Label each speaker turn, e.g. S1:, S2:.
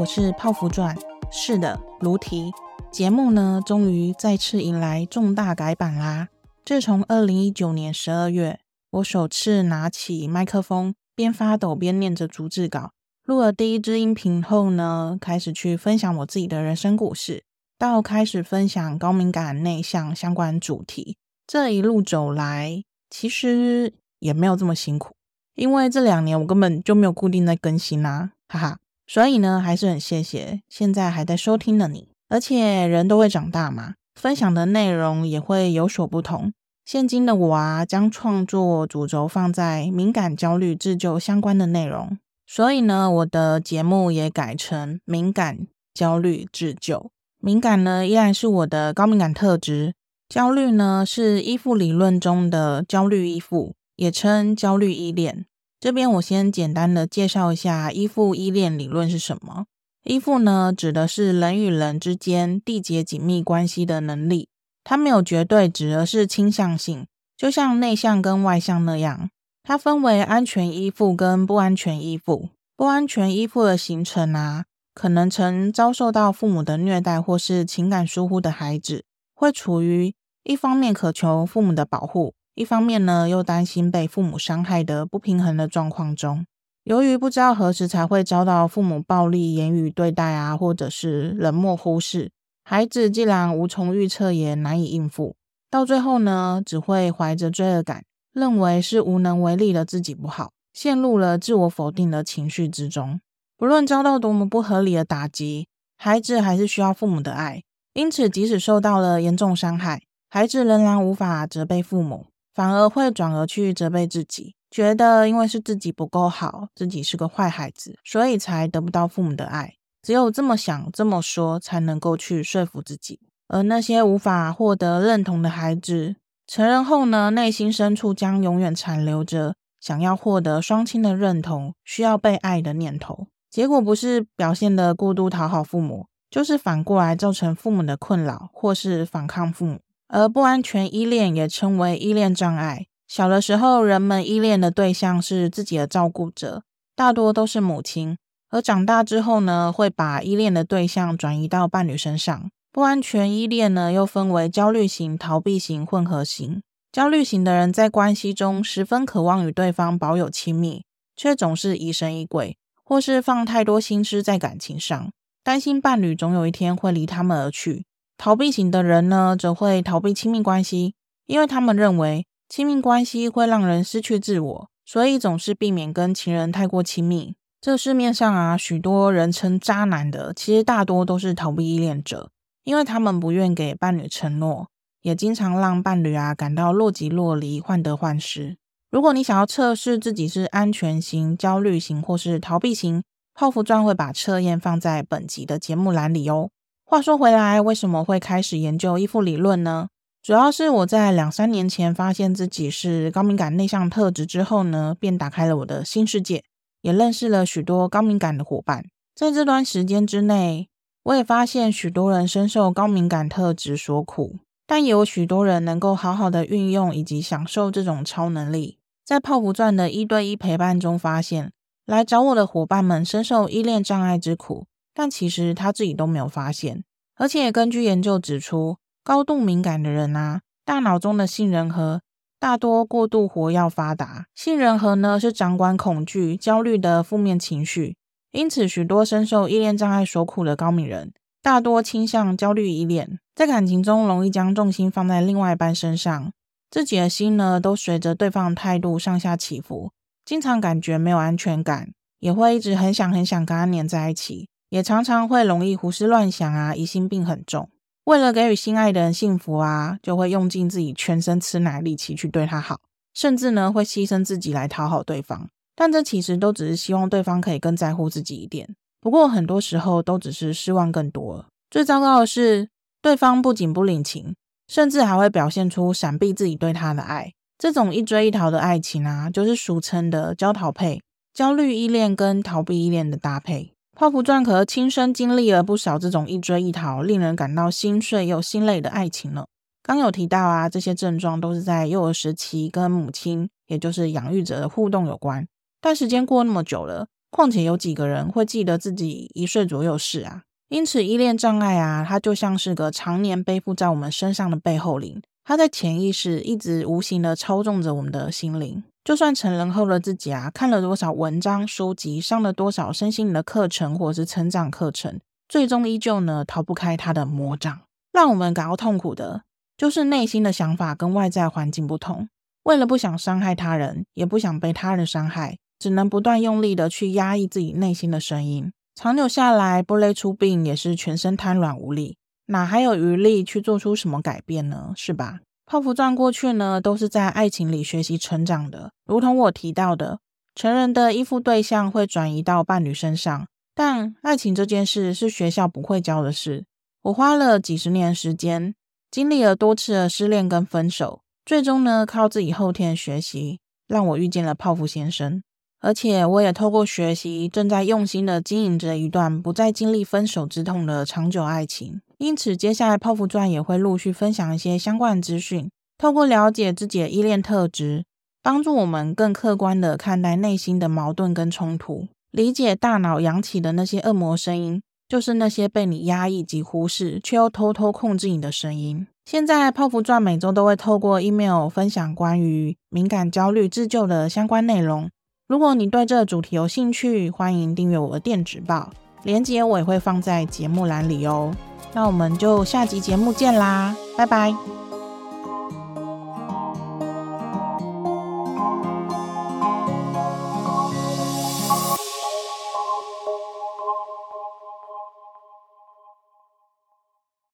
S1: 我是泡芙传。是的，如题节目呢，终于再次迎来重大改版啦。自从二零一九年十二月，我首次拿起麦克风，边发抖边念着逐字稿，录了第一支音频后呢，开始去分享我自己的人生故事，到开始分享高敏感内向相关主题。这一路走来，其实也没有这么辛苦。因为这两年我根本就没有固定在更新啦，哈哈，所以呢，还是很谢谢现在还在收听的你。而且人都会长大嘛，分享的内容也会有所不同。现今的我啊，将创作主轴放在敏感、焦虑、自救相关的内容，所以呢，我的节目也改成敏感、焦虑、自救。敏感呢，依然是我的高敏感特质；焦虑呢，是依附理论中的焦虑依附，也称焦虑依恋。这边我先简单的介绍一下依附依恋理论是什么。依附呢，指的是人与人之间缔结紧密关系的能力，它没有绝对值，而是倾向性，就像内向跟外向那样。它分为安全依附跟不安全依附。不安全依附的形成啊，可能曾遭受到父母的虐待或是情感疏忽的孩子，会处于一方面渴求父母的保护。一方面呢，又担心被父母伤害的不平衡的状况中，由于不知道何时才会遭到父母暴力言语对待啊，或者是冷漠忽视，孩子既然无从预测，也难以应付，到最后呢，只会怀着罪恶感，认为是无能为力的自己不好，陷入了自我否定的情绪之中。不论遭到多么不合理的打击，孩子还是需要父母的爱，因此即使受到了严重伤害，孩子仍然无法责备父母。反而会转而去责备自己，觉得因为是自己不够好，自己是个坏孩子，所以才得不到父母的爱。只有这么想、这么说，才能够去说服自己。而那些无法获得认同的孩子，成人后呢，内心深处将永远残留着想要获得双亲的认同、需要被爱的念头。结果不是表现得过度讨好父母，就是反过来造成父母的困扰，或是反抗父母。而不安全依恋也称为依恋障碍。小的时候，人们依恋的对象是自己的照顾者，大多都是母亲。而长大之后呢，会把依恋的对象转移到伴侣身上。不安全依恋呢，又分为焦虑型、逃避型、混合型。焦虑型的人在关系中十分渴望与对方保有亲密，却总是疑神疑鬼，或是放太多心思在感情上，担心伴侣总有一天会离他们而去。逃避型的人呢，则会逃避亲密关系，因为他们认为亲密关系会让人失去自我，所以总是避免跟情人太过亲密。这市面上啊，许多人称渣男的，其实大多都是逃避依恋者，因为他们不愿给伴侣承诺，也经常让伴侣啊感到若即若离、患得患失。如果你想要测试自己是安全型、焦虑型或是逃避型，泡芙钻会把测验放在本集的节目栏里哦。话说回来，为什么会开始研究依附理论呢？主要是我在两三年前发现自己是高敏感内向特质之后呢，便打开了我的新世界，也认识了许多高敏感的伙伴。在这段时间之内，我也发现许多人深受高敏感特质所苦，但也有许多人能够好好的运用以及享受这种超能力。在泡芙传的一对一陪伴中，发现来找我的伙伴们深受依恋障碍之苦。但其实他自己都没有发现，而且根据研究指出，高度敏感的人啊，大脑中的杏仁核大多过度活跃发达。杏仁核呢，是掌管恐惧、焦虑的负面情绪，因此许多深受依恋障碍所苦的高敏人，大多倾向焦虑依恋，在感情中容易将重心放在另外一半身上，自己的心呢，都随着对方的态度上下起伏，经常感觉没有安全感，也会一直很想很想跟他黏在一起。也常常会容易胡思乱想啊，疑心病很重。为了给予心爱的人幸福啊，就会用尽自己全身吃奶力气去对他好，甚至呢会牺牲自己来讨好对方。但这其实都只是希望对方可以更在乎自己一点。不过很多时候都只是失望更多。最糟糕的是，对方不仅不领情，甚至还会表现出闪避自己对他的爱。这种一追一逃的爱情啊，就是俗称的焦逃配，焦虑依恋跟逃避依恋的搭配。泡芙钻可亲身经历了不少这种一追一逃、令人感到心碎又心累的爱情了。刚有提到啊，这些症状都是在幼儿时期跟母亲，也就是养育者的互动有关。但时间过那么久了，况且有几个人会记得自己一岁左右时啊？因此，依恋障碍啊，它就像是个常年背负在我们身上的背后灵，它在潜意识一直无形的操纵着我们的心灵。就算成人后的自己啊，看了多少文章书籍，上了多少身心灵的课程或者是成长课程，最终依旧呢逃不开他的魔掌。让我们感到痛苦的，就是内心的想法跟外在环境不同。为了不想伤害他人，也不想被他人伤害，只能不断用力的去压抑自己内心的声音。长久下来，不累出病，也是全身瘫软无力，哪还有余力去做出什么改变呢？是吧？泡芙钻过去呢，都是在爱情里学习成长的。如同我提到的，成人的依附对象会转移到伴侣身上，但爱情这件事是学校不会教的事。我花了几十年时间，经历了多次的失恋跟分手，最终呢，靠自己后天的学习，让我遇见了泡芙先生。而且我也透过学习，正在用心的经营着一段不再经历分手之痛的长久爱情。因此，接下来泡芙传也会陆续分享一些相关资讯，透过了解自己的依恋特质，帮助我们更客观的看待内心的矛盾跟冲突，理解大脑扬起的那些恶魔声音，就是那些被你压抑及忽视却又偷偷控制你的声音。现在泡芙传每周都会透过 email 分享关于敏感、焦虑、自救的相关内容。如果你对这个主题有兴趣，欢迎订阅我的电子报，连接我也会放在节目栏里哦。那我们就下集节目见啦，拜拜。